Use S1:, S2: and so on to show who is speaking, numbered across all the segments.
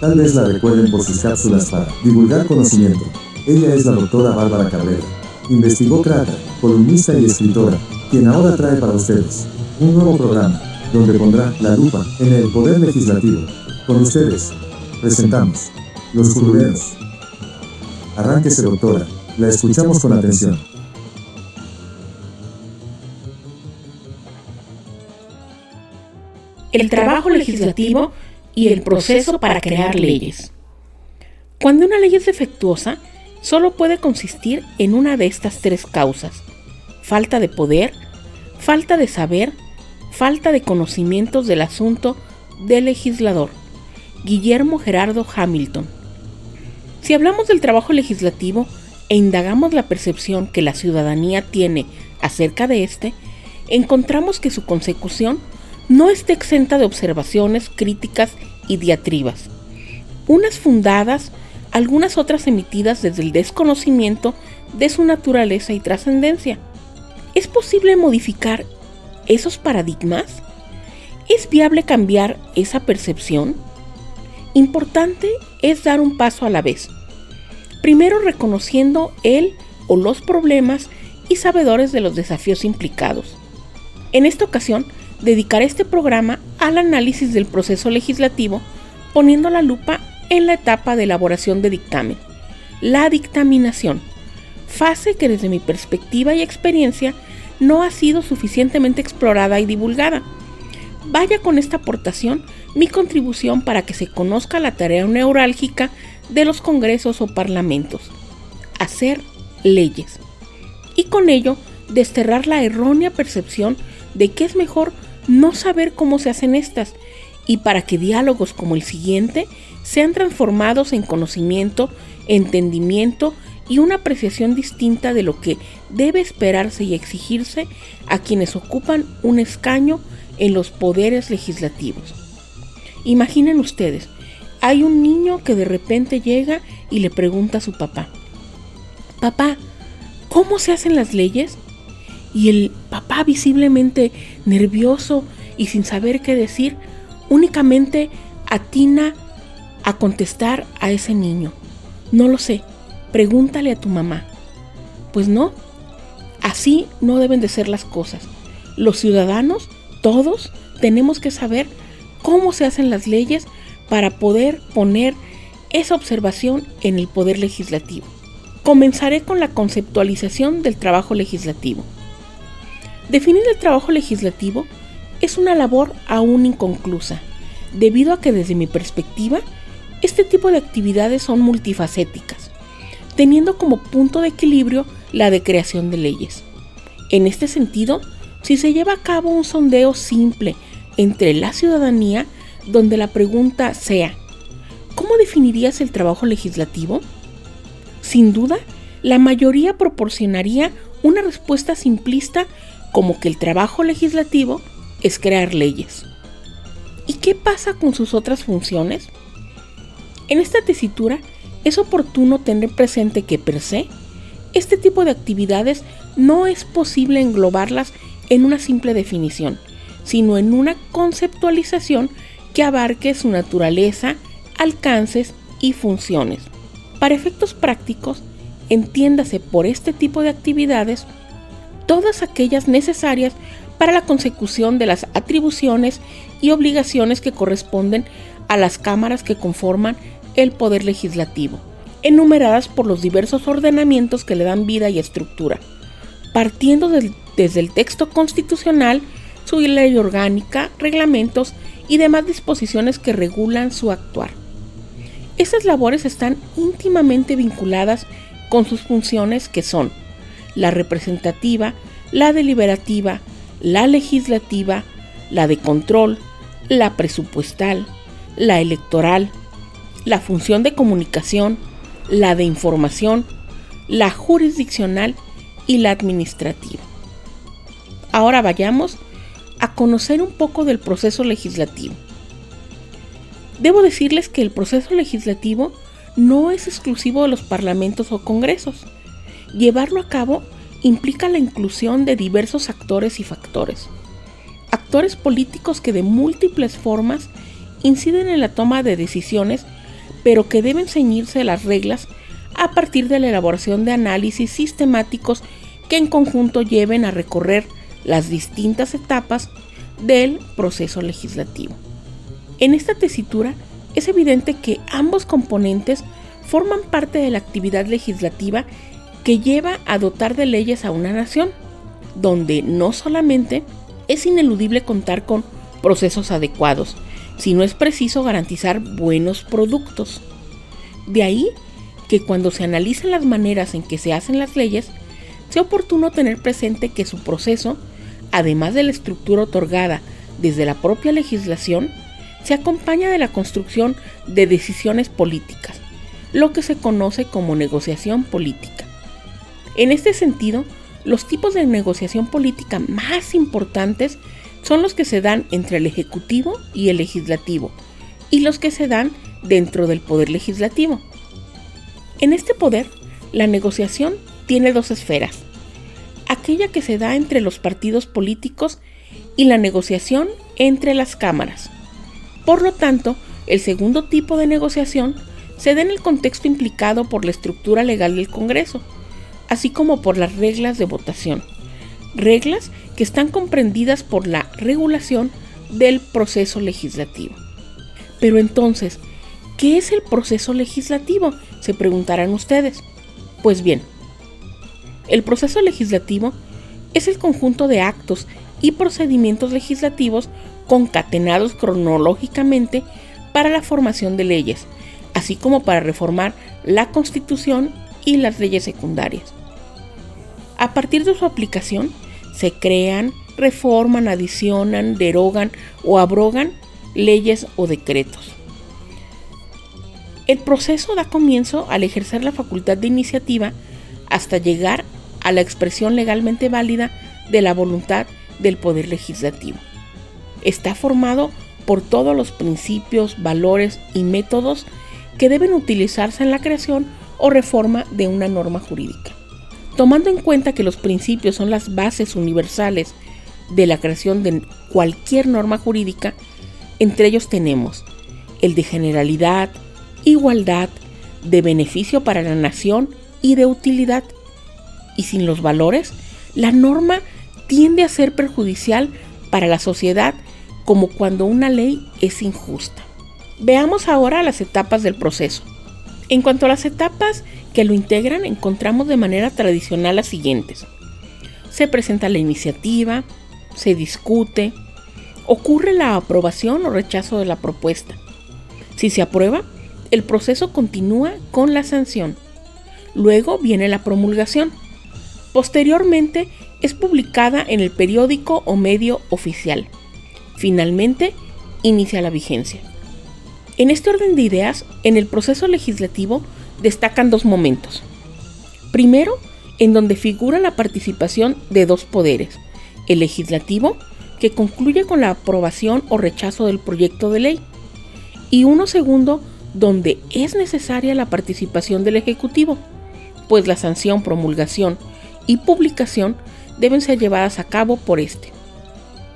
S1: Tal vez la recuerden por sus cápsulas para divulgar conocimiento. Ella es la doctora Bárbara Cabrera. Investigó Crata, columnista y escritora, quien ahora trae para ustedes un nuevo programa, donde pondrá la lupa en el poder legislativo. Con ustedes, presentamos Los Curuleros. Arránquese, doctora, la escuchamos con atención.
S2: El trabajo legislativo y el proceso para crear leyes. Cuando una ley es defectuosa, solo puede consistir en una de estas tres causas. Falta de poder, falta de saber, falta de conocimientos del asunto del legislador. Guillermo Gerardo Hamilton. Si hablamos del trabajo legislativo e indagamos la percepción que la ciudadanía tiene acerca de este, encontramos que su consecución no está exenta de observaciones, críticas y diatribas, unas fundadas, algunas otras emitidas desde el desconocimiento de su naturaleza y trascendencia. ¿Es posible modificar esos paradigmas? ¿Es viable cambiar esa percepción? Importante es dar un paso a la vez. Primero reconociendo el o los problemas y sabedores de los desafíos implicados. En esta ocasión, dedicaré este programa al análisis del proceso legislativo poniendo la lupa en la etapa de elaboración de dictamen, la dictaminación, fase que desde mi perspectiva y experiencia no ha sido suficientemente explorada y divulgada. Vaya con esta aportación mi contribución para que se conozca la tarea neurálgica de los congresos o parlamentos, hacer leyes, y con ello desterrar la errónea percepción de que es mejor no saber cómo se hacen estas, y para que diálogos como el siguiente sean transformados en conocimiento, entendimiento y una apreciación distinta de lo que debe esperarse y exigirse a quienes ocupan un escaño en los poderes legislativos. Imaginen ustedes, hay un niño que de repente llega y le pregunta a su papá, papá, ¿cómo se hacen las leyes? Y el papá visiblemente nervioso y sin saber qué decir, únicamente atina a contestar a ese niño. No lo sé, pregúntale a tu mamá. Pues no, así no deben de ser las cosas. Los ciudadanos, todos, tenemos que saber cómo se hacen las leyes para poder poner esa observación en el poder legislativo. Comenzaré con la conceptualización del trabajo legislativo. Definir el trabajo legislativo es una labor aún inconclusa, debido a que desde mi perspectiva, este tipo de actividades son multifacéticas, teniendo como punto de equilibrio la de creación de leyes. En este sentido, si se lleva a cabo un sondeo simple entre la ciudadanía, donde la pregunta sea, ¿cómo definirías el trabajo legislativo? Sin duda, la mayoría proporcionaría una respuesta simplista como que el trabajo legislativo es crear leyes. ¿Y qué pasa con sus otras funciones? En esta tesitura es oportuno tener presente que per se, este tipo de actividades no es posible englobarlas en una simple definición, sino en una conceptualización que abarque su naturaleza, alcances y funciones. Para efectos prácticos, entiéndase por este tipo de actividades todas aquellas necesarias para la consecución de las atribuciones y obligaciones que corresponden a las cámaras que conforman el Poder Legislativo, enumeradas por los diversos ordenamientos que le dan vida y estructura, partiendo desde el texto constitucional, su ley orgánica, reglamentos y demás disposiciones que regulan su actuar. Estas labores están íntimamente vinculadas con sus funciones que son la representativa, la deliberativa, la legislativa, la de control, la presupuestal, la electoral, la función de comunicación, la de información, la jurisdiccional y la administrativa. Ahora vayamos a conocer un poco del proceso legislativo. Debo decirles que el proceso legislativo no es exclusivo de los parlamentos o congresos. Llevarlo a cabo implica la inclusión de diversos actores y factores. Actores políticos que de múltiples formas inciden en la toma de decisiones pero que deben ceñirse las reglas a partir de la elaboración de análisis sistemáticos que en conjunto lleven a recorrer las distintas etapas del proceso legislativo. En esta tesitura es evidente que ambos componentes forman parte de la actividad legislativa que lleva a dotar de leyes a una nación, donde no solamente es ineludible contar con procesos adecuados, sino es preciso garantizar buenos productos. De ahí que cuando se analizan las maneras en que se hacen las leyes, sea oportuno tener presente que su proceso, además de la estructura otorgada desde la propia legislación, se acompaña de la construcción de decisiones políticas, lo que se conoce como negociación política. En este sentido, los tipos de negociación política más importantes son los que se dan entre el Ejecutivo y el Legislativo, y los que se dan dentro del Poder Legislativo. En este poder, la negociación tiene dos esferas, aquella que se da entre los partidos políticos y la negociación entre las cámaras. Por lo tanto, el segundo tipo de negociación se da en el contexto implicado por la estructura legal del Congreso, así como por las reglas de votación, reglas que están comprendidas por la regulación del proceso legislativo. Pero entonces, ¿qué es el proceso legislativo? Se preguntarán ustedes. Pues bien, el proceso legislativo es el conjunto de actos y procedimientos legislativos concatenados cronológicamente para la formación de leyes, así como para reformar la Constitución y las leyes secundarias. A partir de su aplicación, se crean, reforman, adicionan, derogan o abrogan leyes o decretos. El proceso da comienzo al ejercer la facultad de iniciativa hasta llegar a la expresión legalmente válida de la voluntad del Poder Legislativo. Está formado por todos los principios, valores y métodos que deben utilizarse en la creación o reforma de una norma jurídica. Tomando en cuenta que los principios son las bases universales de la creación de cualquier norma jurídica, entre ellos tenemos el de generalidad, igualdad, de beneficio para la nación y de utilidad. Y sin los valores, la norma tiende a ser perjudicial para la sociedad como cuando una ley es injusta. Veamos ahora las etapas del proceso. En cuanto a las etapas que lo integran, encontramos de manera tradicional las siguientes. Se presenta la iniciativa, se discute, ocurre la aprobación o rechazo de la propuesta. Si se aprueba, el proceso continúa con la sanción. Luego viene la promulgación. Posteriormente es publicada en el periódico o medio oficial. Finalmente, inicia la vigencia. En este orden de ideas, en el proceso legislativo destacan dos momentos. Primero, en donde figura la participación de dos poderes, el legislativo, que concluye con la aprobación o rechazo del proyecto de ley, y uno segundo, donde es necesaria la participación del Ejecutivo, pues la sanción, promulgación y publicación deben ser llevadas a cabo por este.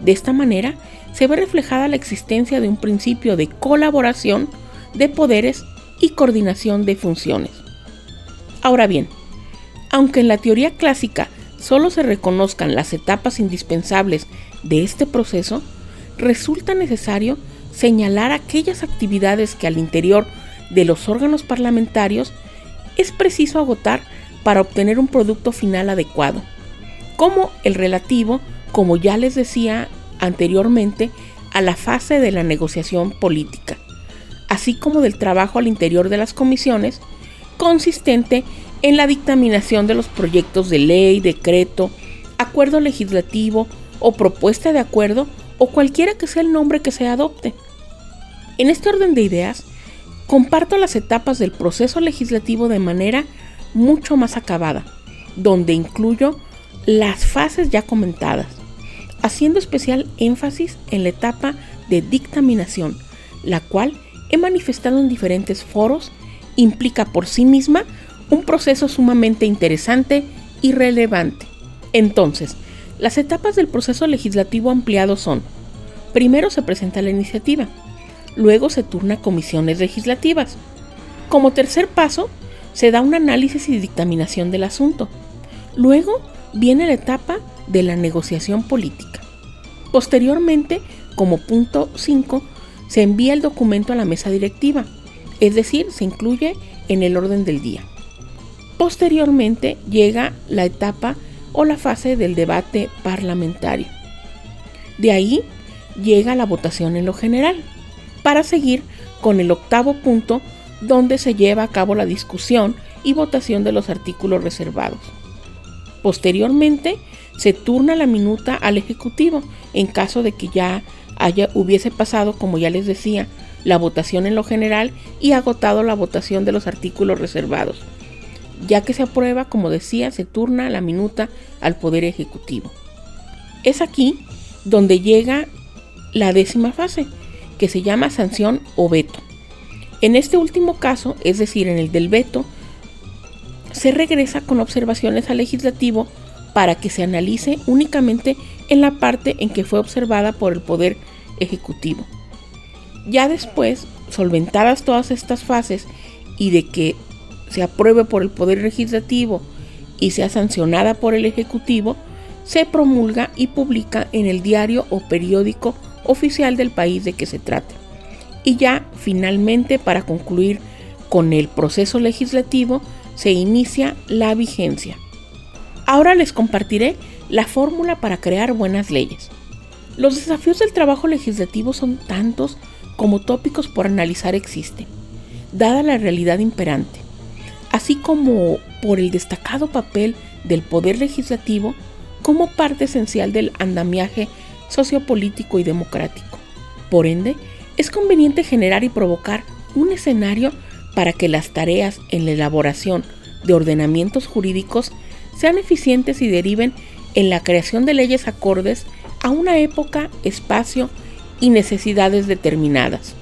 S2: De esta manera, se ve reflejada la existencia de un principio de colaboración de poderes y coordinación de funciones. Ahora bien, aunque en la teoría clásica solo se reconozcan las etapas indispensables de este proceso, resulta necesario señalar aquellas actividades que al interior de los órganos parlamentarios es preciso agotar para obtener un producto final adecuado, como el relativo, como ya les decía anteriormente a la fase de la negociación política, así como del trabajo al interior de las comisiones, consistente en la dictaminación de los proyectos de ley, decreto, acuerdo legislativo o propuesta de acuerdo o cualquiera que sea el nombre que se adopte. En este orden de ideas, comparto las etapas del proceso legislativo de manera mucho más acabada, donde incluyo las fases ya comentadas, haciendo especial énfasis en la etapa de dictaminación, la cual he manifestado en diferentes foros, implica por sí misma un proceso sumamente interesante y relevante. Entonces, las etapas del proceso legislativo ampliado son, primero se presenta la iniciativa, luego se turna comisiones legislativas, Como tercer paso, se da un análisis y dictaminación del asunto. Luego viene la etapa de la negociación política. Posteriormente, como punto 5, se envía el documento a la mesa directiva, es decir, se incluye en el orden del día. Posteriormente llega la etapa o la fase del debate parlamentario. De ahí llega la votación en lo general, para seguir con el octavo punto donde se lleva a cabo la discusión y votación de los artículos reservados. Posteriormente, se turna la minuta al Ejecutivo en caso de que ya haya, hubiese pasado, como ya les decía, la votación en lo general y agotado la votación de los artículos reservados. Ya que se aprueba, como decía, se turna la minuta al Poder Ejecutivo. Es aquí donde llega la décima fase, que se llama sanción o veto. En este último caso, es decir, en el del veto, se regresa con observaciones al legislativo para que se analice únicamente en la parte en que fue observada por el Poder Ejecutivo. Ya después, solventadas todas estas fases y de que se apruebe por el Poder Legislativo y sea sancionada por el Ejecutivo, se promulga y publica en el diario o periódico oficial del país de que se trate. Y ya finalmente para concluir con el proceso legislativo se inicia la vigencia. Ahora les compartiré la fórmula para crear buenas leyes. Los desafíos del trabajo legislativo son tantos como tópicos por analizar existen, dada la realidad imperante, así como por el destacado papel del poder legislativo como parte esencial del andamiaje sociopolítico y democrático. Por ende, es conveniente generar y provocar un escenario para que las tareas en la elaboración de ordenamientos jurídicos sean eficientes y deriven en la creación de leyes acordes a una época, espacio y necesidades determinadas.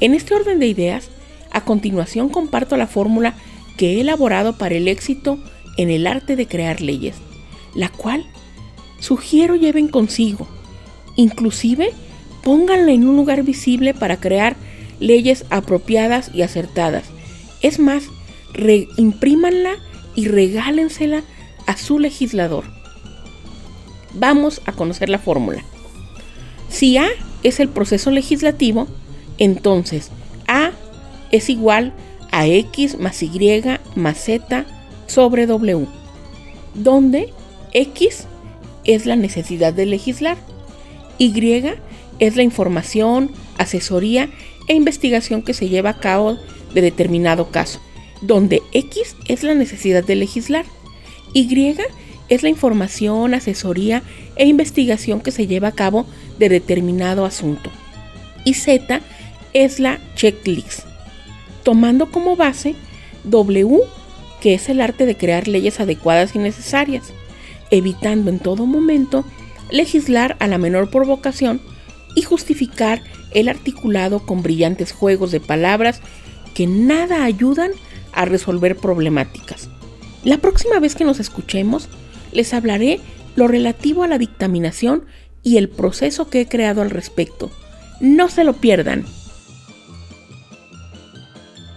S2: En este orden de ideas, a continuación comparto la fórmula que he elaborado para el éxito en el arte de crear leyes, la cual sugiero lleven consigo, inclusive pónganla en un lugar visible para crear leyes apropiadas y acertadas. Es más, reimprimanla y regálensela a su legislador. Vamos a conocer la fórmula. Si A es el proceso legislativo, entonces A es igual a X más Y más Z sobre W, donde X es la necesidad de legislar, Y es la información, asesoría e investigación que se lleva a cabo de determinado caso, donde X es la necesidad de legislar, Y es la información, asesoría e investigación que se lleva a cabo de determinado asunto, y Z es la checklist, tomando como base W, que es el arte de crear leyes adecuadas y necesarias, evitando en todo momento legislar a la menor provocación y justificar el articulado con brillantes juegos de palabras que nada ayudan a resolver problemáticas. La próxima vez que nos escuchemos, les hablaré lo relativo a la dictaminación y el proceso que he creado al respecto. No se lo pierdan.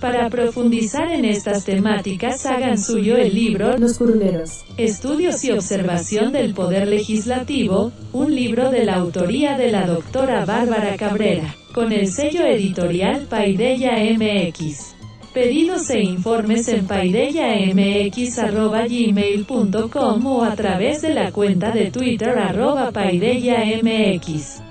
S3: Para profundizar en estas temáticas, hagan suyo el libro
S4: Los Curuleros.
S3: Estudios y observación del Poder Legislativo, un libro de la autoría de la doctora Bárbara Cabrera, con el sello editorial Paideya MX. Pedidos e informes en paideyamx.gmail.com o a través de la cuenta de Twitter arroba paideyamx.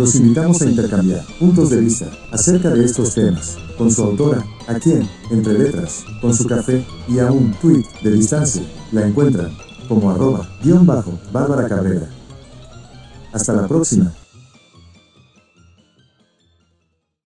S1: Los invitamos a intercambiar puntos de vista acerca de estos temas con su autora, a quien, entre letras, con su café y a un tweet de distancia, la encuentran como arroba guion bajo Cabrera. Hasta la próxima.